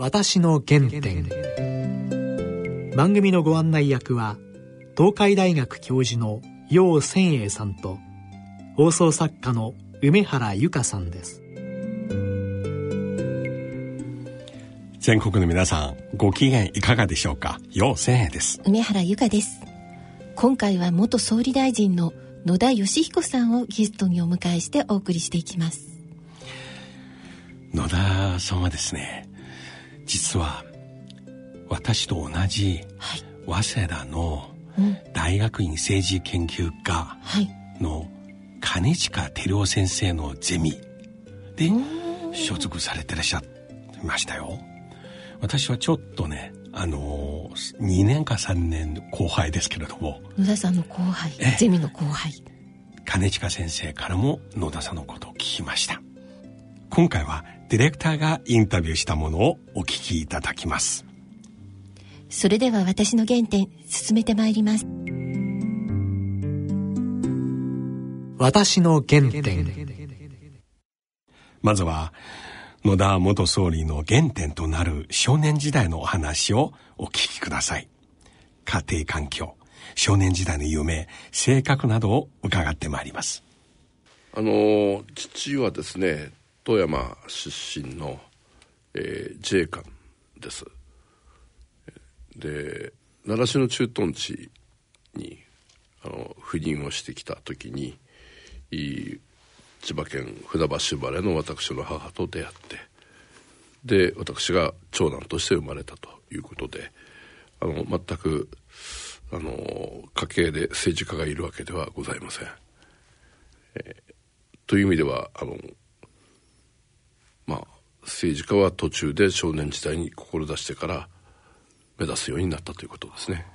私の原点。番組のご案内役は東海大学教授の楊千栄さんと放送作家の梅原由香さんです。全国の皆さんご機嫌いかがでしょうか？楊千栄です。梅原由香です。今回は元総理大臣の野田義彦さんをゲストにお迎えしてお送りしていきます。野田さんはですね実は私と同じ早稲田の大学院政治研究科の金近照夫先生のゼミで所属されてらっしゃいましたよ。私はちょっとねあの2年か3年後輩ですけれども。野田さんの後輩。ゼミの後輩。金近先生からも野田さんのことを聞きました今回はディレクターがインタビューしたものをお聞きいただきます。それでは私の原点進めてまいります。私の原点。まずは野田元総理の原点となる少年時代のお話をお聞きください。家庭環境少年時代の夢性格などを伺ってまいります。あの父はですね富山出身の、えー、自衛官ですで習志野駐屯地にあの赴任をしてきた時に千葉県船橋生まれの私の母と出会ってで私が長男として生まれたということであの全くあの家系で政治家がいるわけではございません。えー、という意味ではあのまあ、政治家は途中で少年時代に志してから目指すようになったということですね。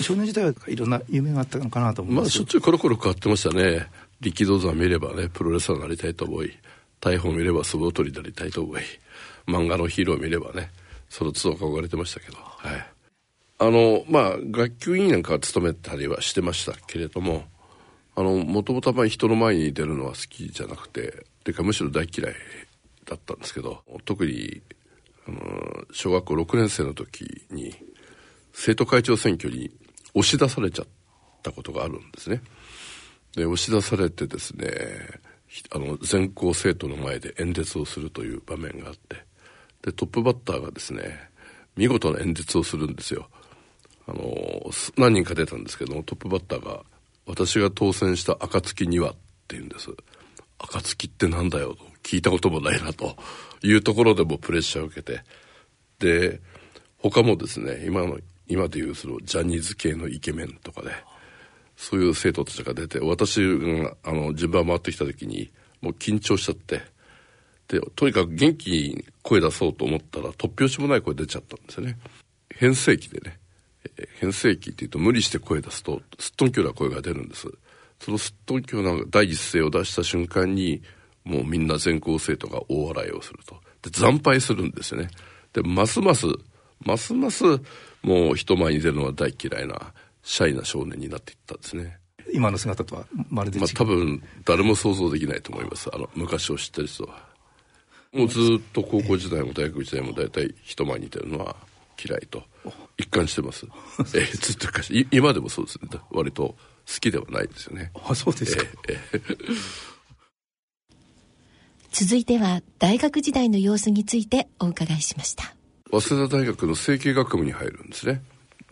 少年時代はいろんな夢があったのかなと思いますまあしょっちゅうコロコロ変わってましたね。力道山見ればねプロレスラーになりたいと思い大砲見れば相撲取りになりたいと思い漫画のヒーロー見ればねその都度憧れてましたけど。はい。あのまあ学級委員なんかは務めたりはしてましたけれどもあのもともと人の前に出るのは好きじゃなくてていうかむしろ大嫌いだったんですけど特にあの小学校6年生の時に生徒会長選挙に押し出されちゃったことがあるんですね。で押し出されてですねあの全校生徒の前で演説をするという場面があってでトップバッターがですね見事な演説をするんですよ。あの何人か出たんですけどもトップバッターが「私が当選した暁には」って言うんです。暁ってなんだよと聞いたこともないなというところでもプレッシャーを受けて。で他もですね今の今でいうそのジャニーズ系のイケメンとかで、ね、そういう生徒たちが出て私があの順番回ってきた時にもう緊張しちゃってでとにかく元気に声出そうと思ったら突拍子もない声出ちゃったんですよね。変声期でね変声期っていうと無理して声出すとすっとんきょうな声が出るんです。そのすっとんきょうな第一声を出した瞬間にもうみんな全校生徒が大笑いをすると。で、惨敗するんですよね。で、ますます、ますますもう人前に出るのは大嫌いな、シャイな少年になっていったんですね。今の姿とはまるで違う。まあ多分誰も想像できないと思います。あの、昔を知ってる人は。もうずっと高校時代も大学時代も大体人前に出るのは嫌いと一貫してます。えー、ずっと今でもそうですね。割と好きではないですよね。あ、そうですか。えーえー続いては大学時代の様子についてお伺いしました。早稲田大学の政経学部に入るんですね。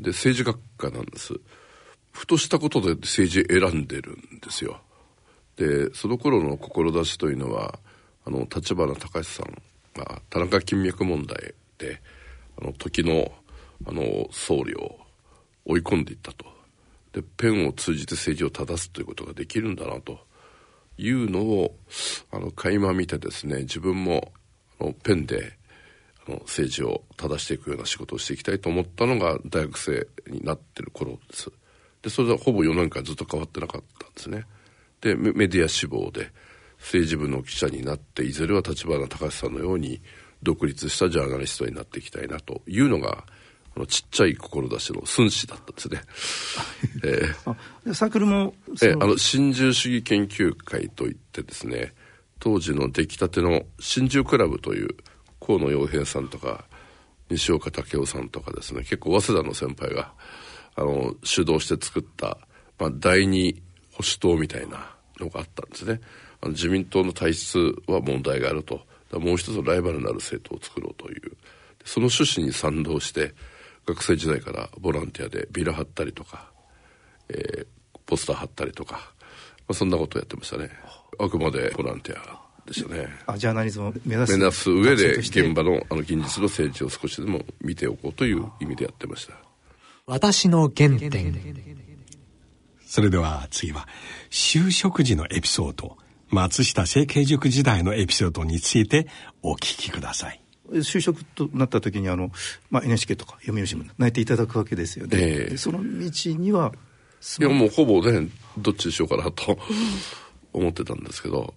で政治学科なんです。ふとしたことで政治選んでるんですよ。でその頃の志というのはあの立花隆さんが田中金脈問題であの時のあの総理を追い込んでいったと。でペンを通じて政治を正すということができるんだなと。いうのをあの垣間見てですね自分もあのペンであの政治を正していくような仕事をしていきたいと思ったのが大学生になってる頃です。でそれはほぼ4年間ずっと変わってなかったんですね。でメディア志望で政治部の記者になっていずれは立花隆さんのように独立したジャーナリストになっていきたいなというのがあのちっちゃい志の寸志だったんですね。えー、サークルもえー、あの新自由主義研究会といってですね当時の出来たての新自由クラブという河野洋平さんとか西岡武雄さんとかですね結構早稲田の先輩があの主導して作った、まあ、第二保守党みたいなのがあったんですね。あの自民党の体質は問題があると。もう一つライバルになる政党を作ろうという。その趣旨に賛同して学生時代からボランティアでビラ貼ったりとか、えー、ポスター貼ったりとか、まあ、そんなことをやってましたね。あくまでボランティアでしたね。あジャーナリズムを目指す目指す上で現場のあの現実の政治を少しでも見ておこうという意味でやってました。私の原点。それでは次は就職時のエピソード松下政経塾時代のエピソードについてお聞きください就職となった時にあの、まあ、NHK とか読売新聞泣いていただくわけですよね、えー、その道にはいやもうほぼねどっちにしようかなと 思ってたんですけど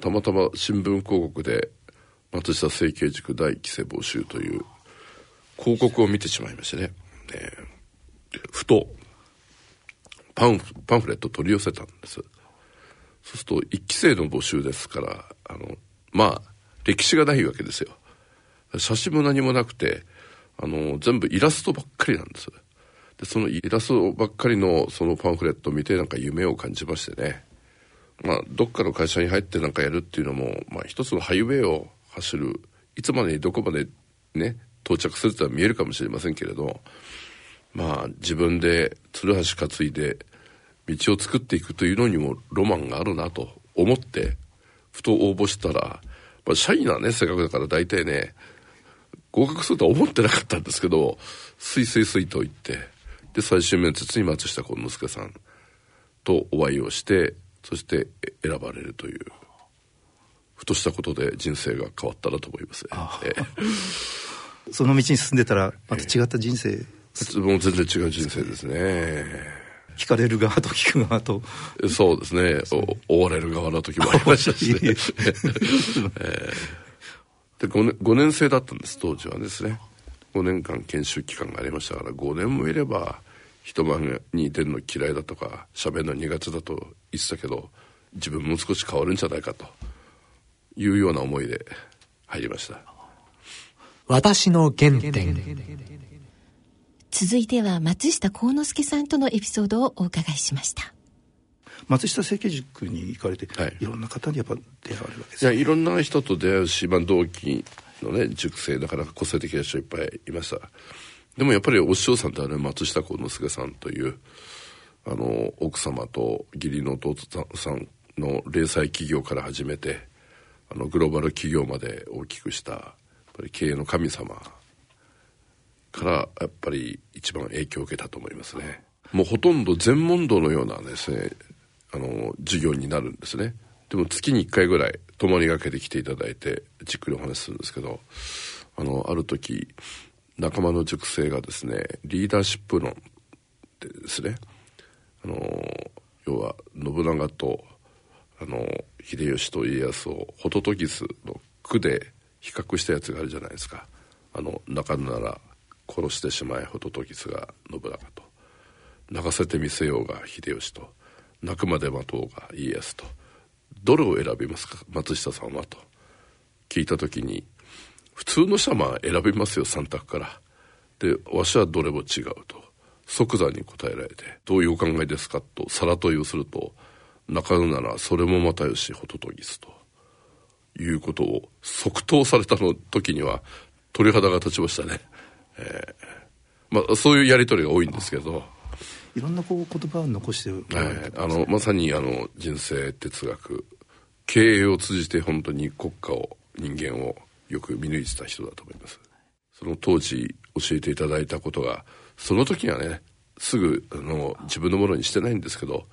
たまたま新聞広告で松下政経塾第1期生募集という広告を見てしまいましてね、えー、ふとパンパンフレット取り寄せたんです。そうすると1期生の募集ですからあのまあ歴史がないわけですよ写真も何もなくてあの全部イラストばっかりなんです。でそのイラストばっかりのそのパンフレットを見てなんか夢を感じましてね。まあどっかの会社に入ってなんかやるっていうのも、まあ、一つのハイウェイを走るいつまでにどこまでね到着するとは見えるかもしれませんけれどまあ自分でつるはし担いで道を作っていくというのにもロマンがあるなと思ってふと応募したら、まあ、シャイなね性格だから大体ね合格するとは思ってなかったんですけどすいすいすいと言ってで最終面接に松下幸之助さんとお会いをしてそして選ばれるというふとしたことで人生が変わったなと思います、ええ、その道に進んでたらまた違った人生、ええ、もう全然違う人生ですね。聞かれる側と聞く側と。そうですね。追われる側の時もありましたしね、えーで 5, 年5年生だったんです当時はですね。5年間研修期間がありましたから5年もいれば人前に出るの嫌いだとか喋るの苦手だと言ってたけど自分も少し変わるんじゃないかというような思いで入りました。私の原点。続いては松下幸之助さんとのエピソードをお伺いしました松下政経塾に行かれて、はい、いろんな方にやっぱ出会われるわけですいやいろんな人と出会うし、まあ、同期のね塾生なかなか個性的な人いっぱいいました。でもやっぱりお師匠さんってあれ松下幸之助さんというあの奥様と義理の弟さんの零細企業から始めてあのグローバル企業まで大きくしたやっぱり経営の神様からやっぱり一番影響を受けたと思いますね。もうほとんど全問答のようなですねあの授業になるんですね。でも月に1回ぐらい泊まりがけで来ていただいてじっくりお話しするんですけどあのある時仲間の塾生がですねリーダーシップ論でですね。あの要は信長とあの秀吉と家康をホトトギスの句で比較したやつがあるじゃないですか。あの泣かぬなら殺してしまえホトトギスが信長と。泣かせてみせようが秀吉と。泣くまで待とうが家康と。どれを選びますか？松下さんはと。聞いた時に普通の人は選びますよ3択から。でわしはどれも違うと。即座に答えられてどういうお考えですか？と皿問いをすると泣かぬならそれもまたよしホトトギスと。いうことを即答されたの時には鳥肌が立ちましたね、えー、まあそういうやり取りが多いんですけど。いろんなこう言葉を残してる、ね、あのまさにあの人生哲学。経営を通じて本当に国家を人間をよく見抜いてた人だと思います。その当時教えていただいたことがその時はねすぐあの自分のものにしてないんですけど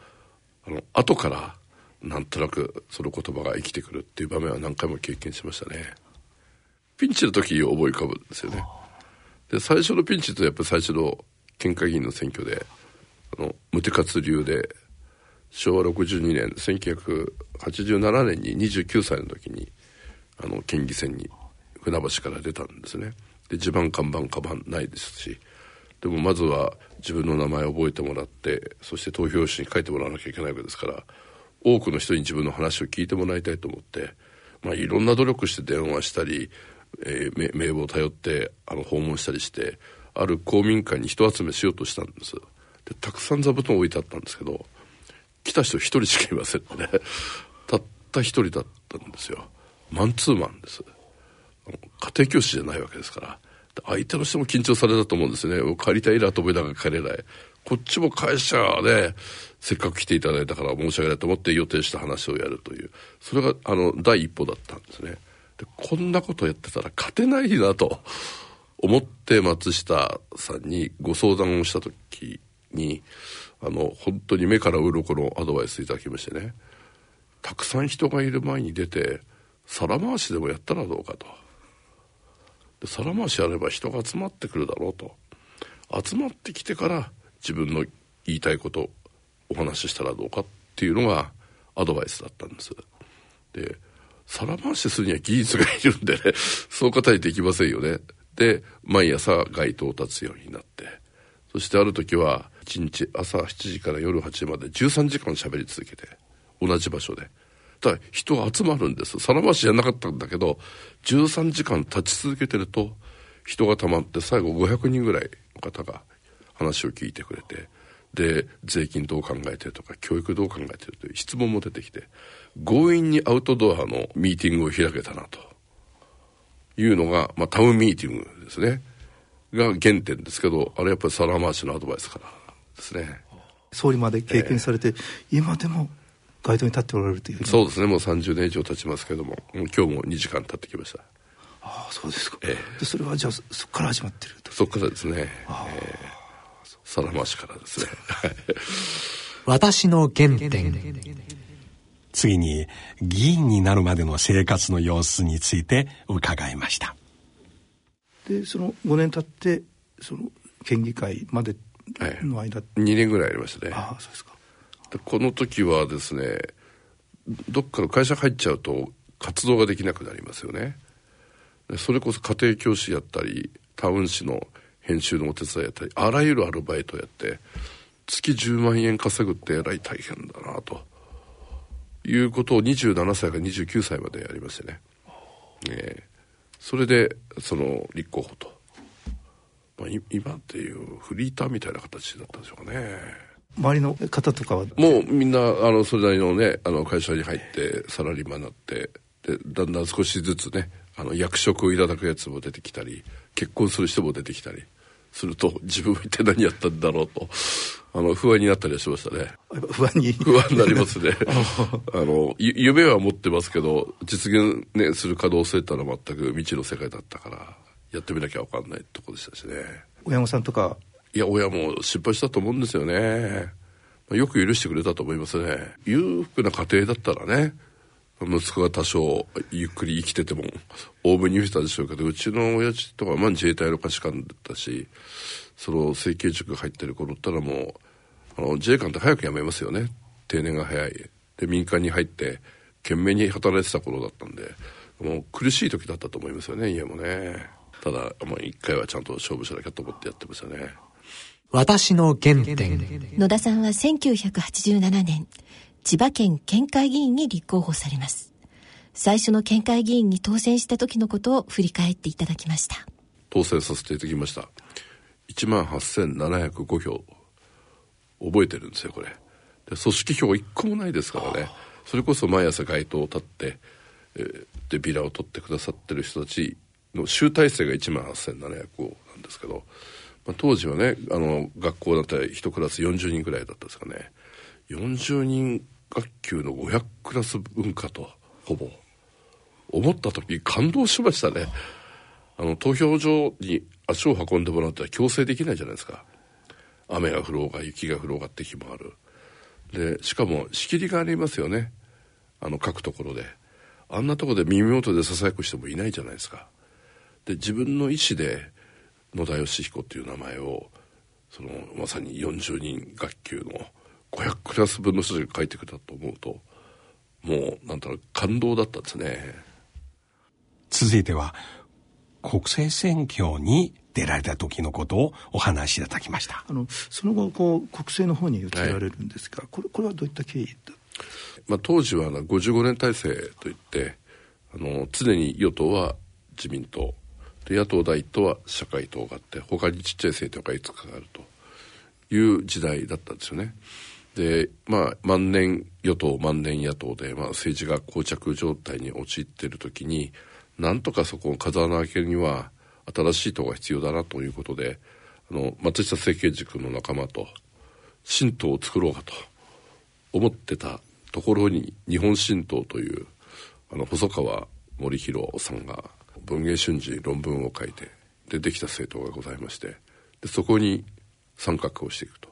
あの後からなんとなくその言葉が生きてくるっていう場面は何回も経験しましたね。ピンチの時思い浮かぶんですよね。で最初のピンチとやっぱり最初の県会議員の選挙であの無手活流で昭和62年1987年に29歳の時にあの県議選に船橋から出たんですね。で地盤看板カバンないですしでもまずは自分の名前を覚えてもらってそして投票紙に書いてもらわなきゃいけないわけですから多くの人に自分の話を聞いてもらいたいと思って、まあ、いろんな努力して電話したりえー、名簿を頼ってあの訪問したりしてある公民館に人集めしようとしたんです。でたくさん座布団置いてあったんですけど来た人一人しかいませんね。たった一人だったんですよ。マンツーマンです。家庭教師じゃないわけですから。相手の人も緊張されたと思うんですね。帰りたいなと思いながら帰れない。こっちも会社でせっかく来ていただいたから申し訳ないと思って予定した話をやるという。それがあの第一歩だったんですね。でこんなことやってたら勝てないなと思って松下さんにご相談をした時にあの本当に目から鱗のアドバイスいただきましてね。たくさん人がいる前に出て皿回しでもやったらどうかと。で皿回しやれば人が集まってくるだろうと。集まってきてから自分の言いたいことお話ししたらどうかっていうのがアドバイスだったんです。で皿回しするには技術がいるんでね そう方にできませんよね。で毎朝街頭を立つようになって。そしてある時は1日朝7時から夜8時まで13時間喋り続けて同じ場所で。ただ人が集まるんです。さ回しじゃなかったんだけど13時間立ち続けてると人がたまって最後500人ぐらいの方が話を聞いてくれてで税金どう考えてるとか教育どう考えてるという質問も出てきて強引にアウトドアのミーティングを開けたなと。いうのが、まあ、タウンミーティングですね。が原点ですけどあれやっぱり皿回しのアドバイスから。ですね。総理まで経験されて、えー、今でも街頭に立っておられるというそうですね。もう30年以上経ちますけども今日も2時間経ってきました。ああそうですか、えー、それはじゃあそこから始まってると。そこからですね、えー、皿回しからですね。私の原点。次に議員になるまでの生活の様子について伺いました。でその5年経ってその県議会までの間、はい、2年ぐらいありましたね。ああそうですか。でこの時はですねどっかの会社入っちゃうと活動ができなくなりますよね。それこそ家庭教師やったりタウン誌の編集のお手伝いやったりあらゆるアルバイトやって月10万円稼ぐってえらい大変だなと。いうことを27歳から29歳までやりましてね、えー、それでその立候補と、まあ、今っていうフリーターみたいな形だったんでしょうかね。周りの方とかは？もうみんなあのそれなりのねあの会社に入ってサラリーマンになってでだんだん少しずつねあの役職をいただくやつも出てきたり結婚する人も出てきたりすると自分は一体何やったんだろうとあの不安になったりはしましたね。不安に？不安になりますね。あの夢は持ってますけど実現、ね、する可能性ってのは全く未知の世界だったからやってみなきゃ分かんないとこでしたしね。親御さんとか。いや親も失敗したと思うんですよね。よく許してくれたと思いますね。裕福な家庭だったらね息子が多少ゆっくり生きててもオーブンに許したでしょうけどうちの親父とか、まあ、自衛隊の価値観だったしその整形塾入ってる頃ったらもうあの自衛官って早く辞めますよね。定年が早い。で民間に入って懸命に働いてた頃だったんでもう苦しい時だったと思いますよね家もねただもう一回はちゃんと勝負しなきゃと思ってやってましたね。私の原点。野田さんは1987年千葉県県会議員に立候補されます。最初の県会議員に当選した時のことを振り返っていただきました。当選させていただきました。1万8705票。覚えてるんですよこれ。で組織票1個もないですからね。それこそ毎朝街頭を立って、えー、でビラを取ってくださってる人たちの集大成が1万8705なんですけどまあ、当時はねあの学校だったら1クラス40人ぐらいだったんですかね。40人学級の500クラス分かとほぼ。思った時感動しましたね。あの投票所に足を運んでもらったら強制できないじゃないですか。雨が降ろうが雪が降ろうがって日もある。でしかも仕切りがありますよね。あの書くところで。あんなとこで耳元でささやく人もいないじゃないですか。で自分の意思で野田義彦っていう名前をそのまさに40人学級の500クラス分の人が書いてくれたと思うともうなんだろう感動だったんですね。続いては国政選挙に出られた時のことをお話しいただきました。あのその後こう国政の方に移られるんですが、はい、これこれはどういった経緯だまあ、当時は55年体制といってあの常に与党は自民党で野党第一党は社会党があって他にちっちゃい政党がいくつかあるという時代だったんですよね。でまあ万年与党万年野党で、まあ、政治が膠着状態に陥っている時になんとかそこを風穴開けるには新しい党が必要だなということであの松下政権塾の仲間と新党を作ろうかと思ってたところに日本新党というあの細川森弘さんが文藝春秋論文を書いてでできた政党がございましてでそこに参画をしていくと。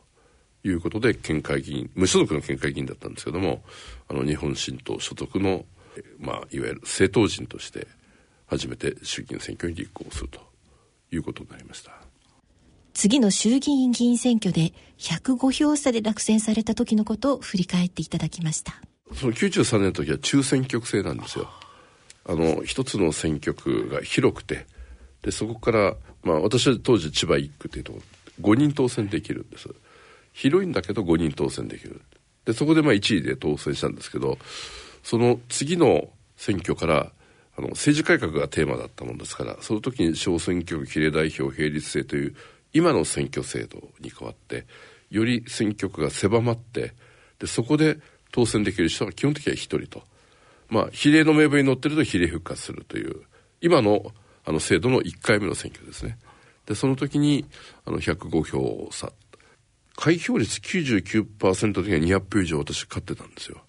いうことで県会議員無所属の県会議員だったんですけどもあの日本新党所属の、まあ、いわゆる政党人として初めて衆議院選挙に立候補すると。いうことになりました。次の衆議院議員選挙で105票差で落選された時のことを振り返っていただきました。その93年の時は中選挙区制なんですよあの一つの選挙区が広くてでそこからまあ私は当時千葉1区っていうとこ5人当選できるんです。広いんだけど5人当選できる。でそこでまあ1位で当選したんですけどその次の選挙からあの政治改革がテーマだったもんですからその時に小選挙区比例代表並立制という今の選挙制度に変わってより選挙区が狭まってでそこで当選できる人は基本的には1人と。まあ比例の名簿に載ってると比例復活するという今のあの制度の1回目の選挙ですね。でその時にあの105票差。開票率99%的には200票以上私勝ってたんですよ。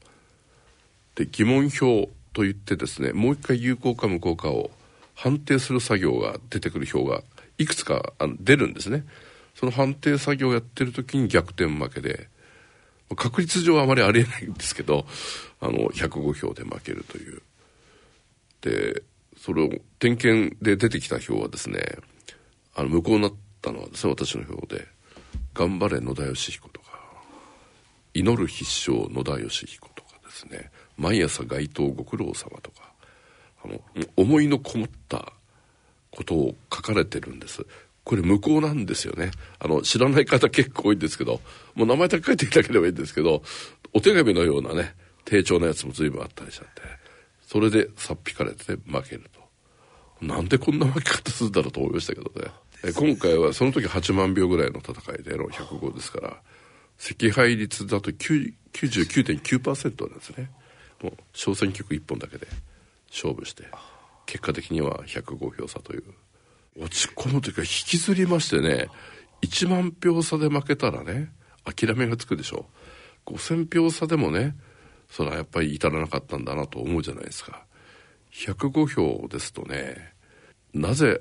で疑問票といってですねもう一回有効か無効かを判定する作業が出てくる票がいくつか出るんですね。その判定作業をやってる時に逆転負けで確率上はあまりありえないんですけどあの105票で負けるという。でそれを点検で出てきた票はですねあの無効になったのはですね私の票で「頑張れ野田義彦」とか「祈る必勝野田義彦」とかですね「毎朝街頭ご苦労様」とかあの思いのこもったことを書かれてるんです。これ無効なんですよね。あの知らない方結構多いんですけどもう名前だけ書いていただければいいんですけどお手紙のようなね低調なやつも随分あったりしちゃってそれでさっぴかれて負けると。なんでこんな負け方するんだろうと思いましたけどね。え今回はその時8万票ぐらいの戦いでの105ですから赤敗率だと99.9%なんですね。もう小選挙区1本だけで勝負して結果的には105票差という落ち込むというか引きずりましてね1万票差で負けたらね諦めがつくでしょ5000票差でもねそれはやっぱり至らなかったんだなと思うじゃないですか。105票ですとねなぜ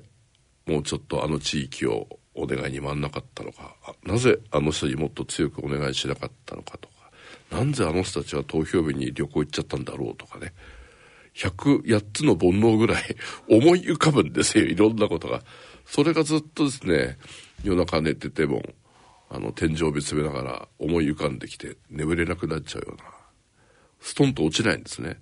もうちょっとあの地域をお願いに回んなかったのかなぜあの人にもっと強くお願いしなかったのかとかなぜあの人たちは投票日に旅行行っちゃったんだろうとかね108つの煩悩ぐらい 思い浮かぶんですよいろんなことがそれがずっとですね夜中寝ててもあの天井を見つめながら思い浮かんできて眠れなくなっちゃうようなストンと落ちないんですね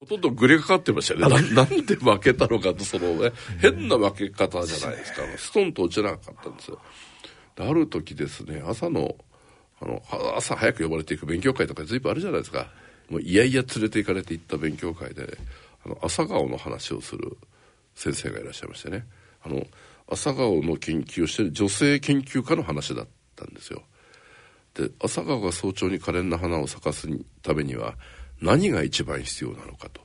ほとんどグレがかかってましたよね。な なんで負けたのかと、そのね、変な負け方じゃないですか。ストンと落ちなかったんですよ。ある時ですね、朝の、あの、朝早く呼ばれていく勉強会とか随分あるじゃないですか。もういやいや連れて行かれて行った勉強会で、あの、朝顔の話をする先生がいらっしゃいましてね。あの、朝顔の研究をしてる女性研究家の話だったんですよ。で、朝顔が早朝に可憐な花を咲かすためには、何が一番必要なのかと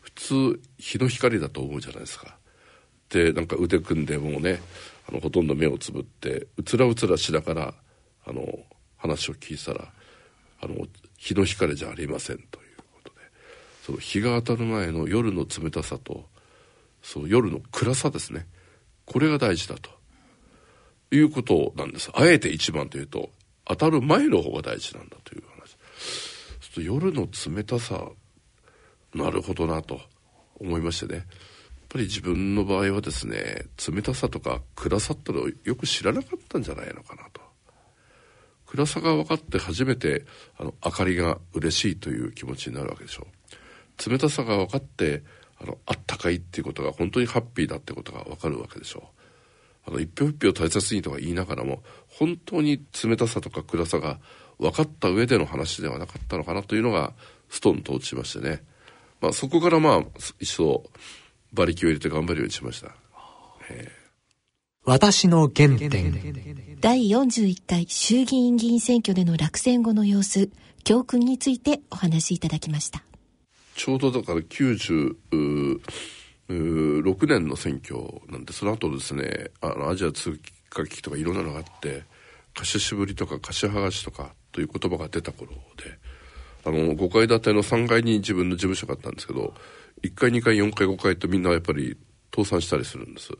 普通日の光だと思うじゃないですかでなんか腕組んでもうねあのほとんど目をつぶってうつらうつらしながらあの話を聞いたらあの日の光じゃありませんということでその日が当たる前の夜の冷たさとそう夜の暗さですね。これが大事だということなんです。あえて一番というと当たる前の方が大事なんだという話。と夜の冷たさなるほどなと思いましてね。やっぱり自分の場合はですね冷たさとか暗さってのをよく知らなかったんじゃないのかなと。暗さが分かって初めてあの明かりが嬉しいという気持ちになるわけでしょう。冷たさが分かってあのあったかいっていうことが本当にハッピーだってことが分かるわけでしょう。あの一票一票大切にとか言いながらも本当に冷たさとか暗さが分かった上での話ではなかったのかなというのがストンと落ちましてね、まあ、そこからまあ一層馬力を入れて頑張るようにしました、えー、私の原点。第41回衆議院議員選挙での落選後の様子教訓についてお話しいただきました。ちょうどだから96年の選挙なんでその後ですねあのアジア通貨危機とかいろんなのがあって貸し渋りとか貸し剥がしとかという言葉が出た頃であの5階建ての3階に自分の事務所があったんですけど1階2階4階5階とみんなやっぱり倒産したりするんです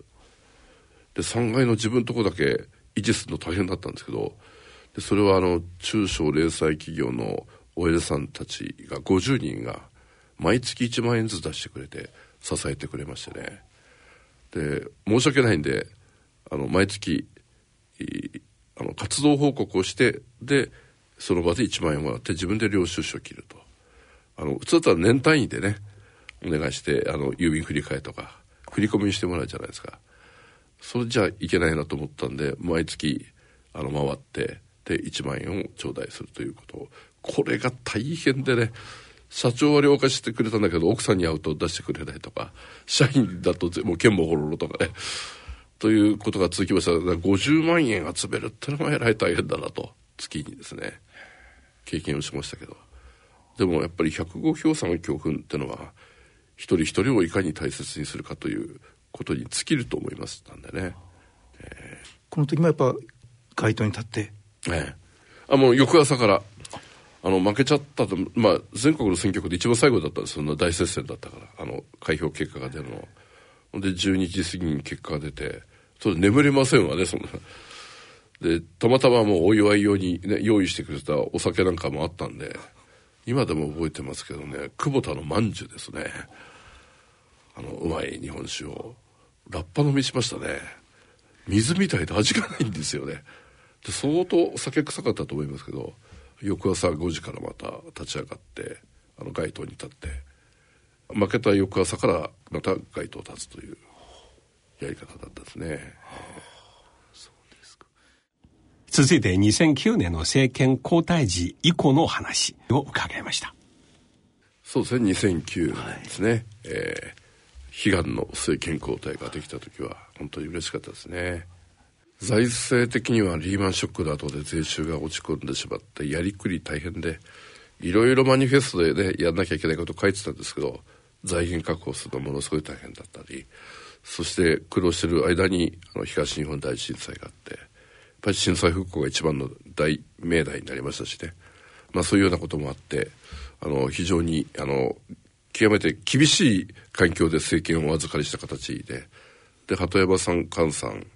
で3階の自分のとこだけ維持するの大変だったんですけどでそれはあの中小零細企業の OL さんたちが50人が毎月1万円ずつ出してくれて支えてくれましてね。で申し訳ないんであの毎月あの活動報告をしてでその場で1万円もらって自分で領収書を切ると。あの普通だったら年単位でねお願いしてあの郵便振り替えとか振り込みにしてもらうじゃないですか。それじゃいけないなと思ったんで毎月あの回ってで1万円を頂戴するということ。これが大変でね社長は了解してくれたんだけど奥さんに会うと出してくれないとか社員だともう剣もほろろとかねということが続きました。だから50万円集めるってのがえらい大変だなと月にですね経験をしましたけど。でもやっぱり105票差の教訓ってのは一人一人をいかに大切にするかということに尽きると思いましたんでね、えー、この時もやっぱ街頭に立って。ええ。あもう翌朝からあの負けちゃったと、まあ、全国の選挙区で一番最後だったんです。そんな大接戦だったから。あの開票結果が出るの。で12時過ぎに結果が出てそれ眠れませんわねそんな。でたまたまもうお祝い用に、ね、用意してくれたお酒なんかもあったんで今でも覚えてますけどね久保田のまんじゅうですね。あのうまい日本酒をラッパ飲みしましたね。水みたいで味がないんですよね。で相当酒臭かったと思いますけど翌朝5時からまた立ち上がってあの街頭に立って負けた翌朝からまた街頭立つというやり方だったですね。続いて2009年の政権交代時以降の話を伺いました。そうですね2009年ですね、はい、えー、悲願の政権交代ができた時は本当に嬉しかったですね。財政的にはリーマンショックの後で税収が落ち込んでしまってやりくり大変でいろいろマニフェストでねやんなきゃいけないこと書いてたんですけど財源確保するのものすごい大変だったりそして苦労してる間にあの東日本大震災があってやっぱり震災復興が一番の大命題になりましたしね、まあ、そういうようなこともあってあの非常にあの極めて厳しい環境で政権をお預かりした形で。で鳩山さん菅さん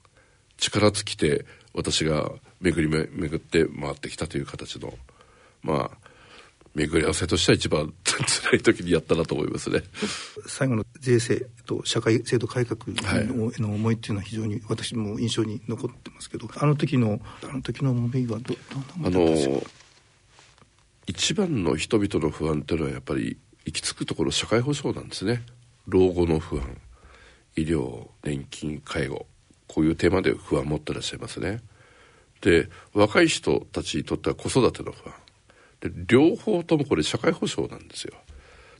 力尽きて私が巡り巡って回ってきたという形のまあ巡り合わせとしては一番辛い時にやったなと思いますね。最後の税制と社会制度改革への思いっていうのは非常に私も印象に残ってますけどあの時のあの時の思いはどどんなものですか？一番の人々の不安っていうのはやっぱり行き着くところ社会保障なんですね。老後の不安医療年金介護こういうテーマで不安を持ってらっしゃいますね。で若い人たちにとっては子育ての不安。で両方ともこれ社会保障なんですよ。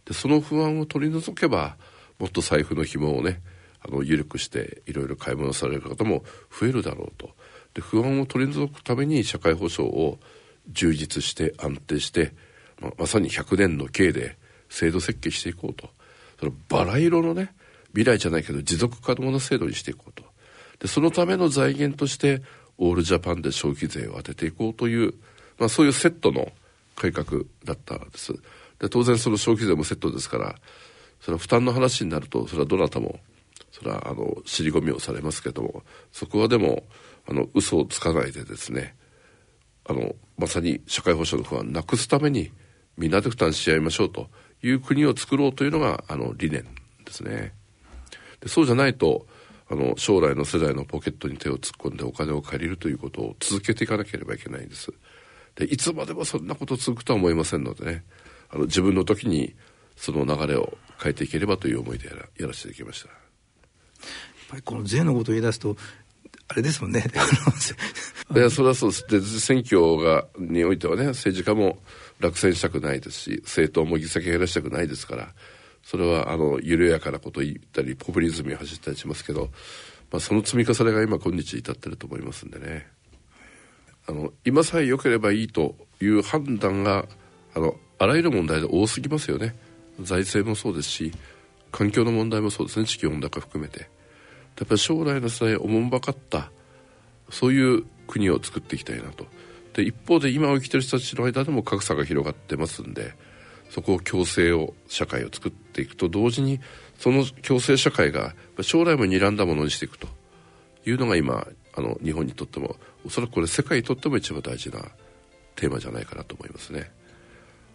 でその不安を取り除けばもっと財布の紐をねあの緩くしていろいろ買い物される方も増えるだろうと。で不安を取り除くために社会保障を充実して安定して、まあまさに100年の計で制度設計していこうと。そのバラ色のね未来じゃないけど持続可能な制度にしていこうと。でそのための財源としてオールジャパンで消費税を当てていこうという、まあ、そういうセットの改革だったんです。で当然その消費税もセットですからそれは負担の話になるとそれはどなたもそれはあの尻込みをされますけどもそこはでもあの嘘をつかないでですねあのまさに社会保障の不安なくすためにみんなで負担し合いましょうと。いう国を作ろうというのがあの理念ですね。でそうじゃないとあの将来の世代のポケットに手を突っ込んでお金を借りるということを続けていかなければいけないんです。でいつまでもそんなこと続くとは思いませんのでね。あの自分の時にその流れを変えていければという思いでやらやらせていただきました。やっぱりこの税のことを言い出すとあれですもんね。いやそれはそうです。で選挙がにおいてはね政治家も落選したくないですし政党も議席減らしたくないですからそれはあの緩やかなことを言ったりポピュリズムに走ったりしますけど、まあ、その積み重ねが今今日至ってると思いますんでね。あの今さえ良ければいいという判断があのあらゆる問題で多すぎますよね。財政もそうですし環境の問題もそうですね。地球温暖化含めてやっぱり将来の世代おもんばかったそういう国を作っていきたいなとで一方で今を生きてる人たちの間でも格差が広がってますんでそこを共生を社会を作っていくと同時にその共生社会が将来も睨んだものにしていくというのが今あの日本にとってもおそらくこれ世界にとっても一番大事なテーマじゃないかなと思いますね。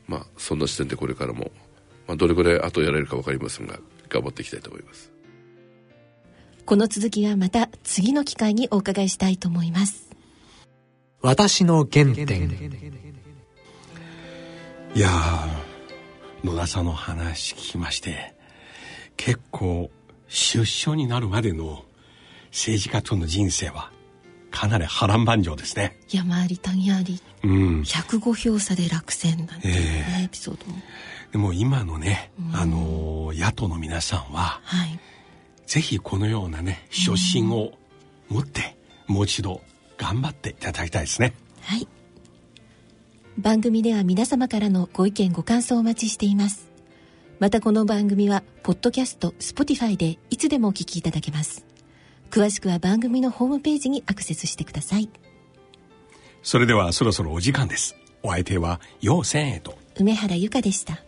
まあそんな視点でこれからも、まあ、どれぐらい後やられるか分かりませんが頑張っていきたいと思います。この続きはまた次の機会にお伺いしたいと思います。私の原点。いや野田さんの話聞きまして結構出所になるまでの政治家との人生はかなり波乱万丈ですね。山あり谷あり、うん、105票差で落選なんていうね、えー、エピソードも。でも今のね、うん、あの野党の皆さんは、はい、ぜひこのようなね初心を持って、もう一度頑張っていただきたいですね。はい。番組では皆様からのご意見ご感想をお待ちしています。またこの番組はポッドキャスト Spotify でいつでもお聞きいただけます。詳しくは番組のホームページにアクセスしてください。それではそろそろお時間です。お相手は陽千恵と梅原由香でした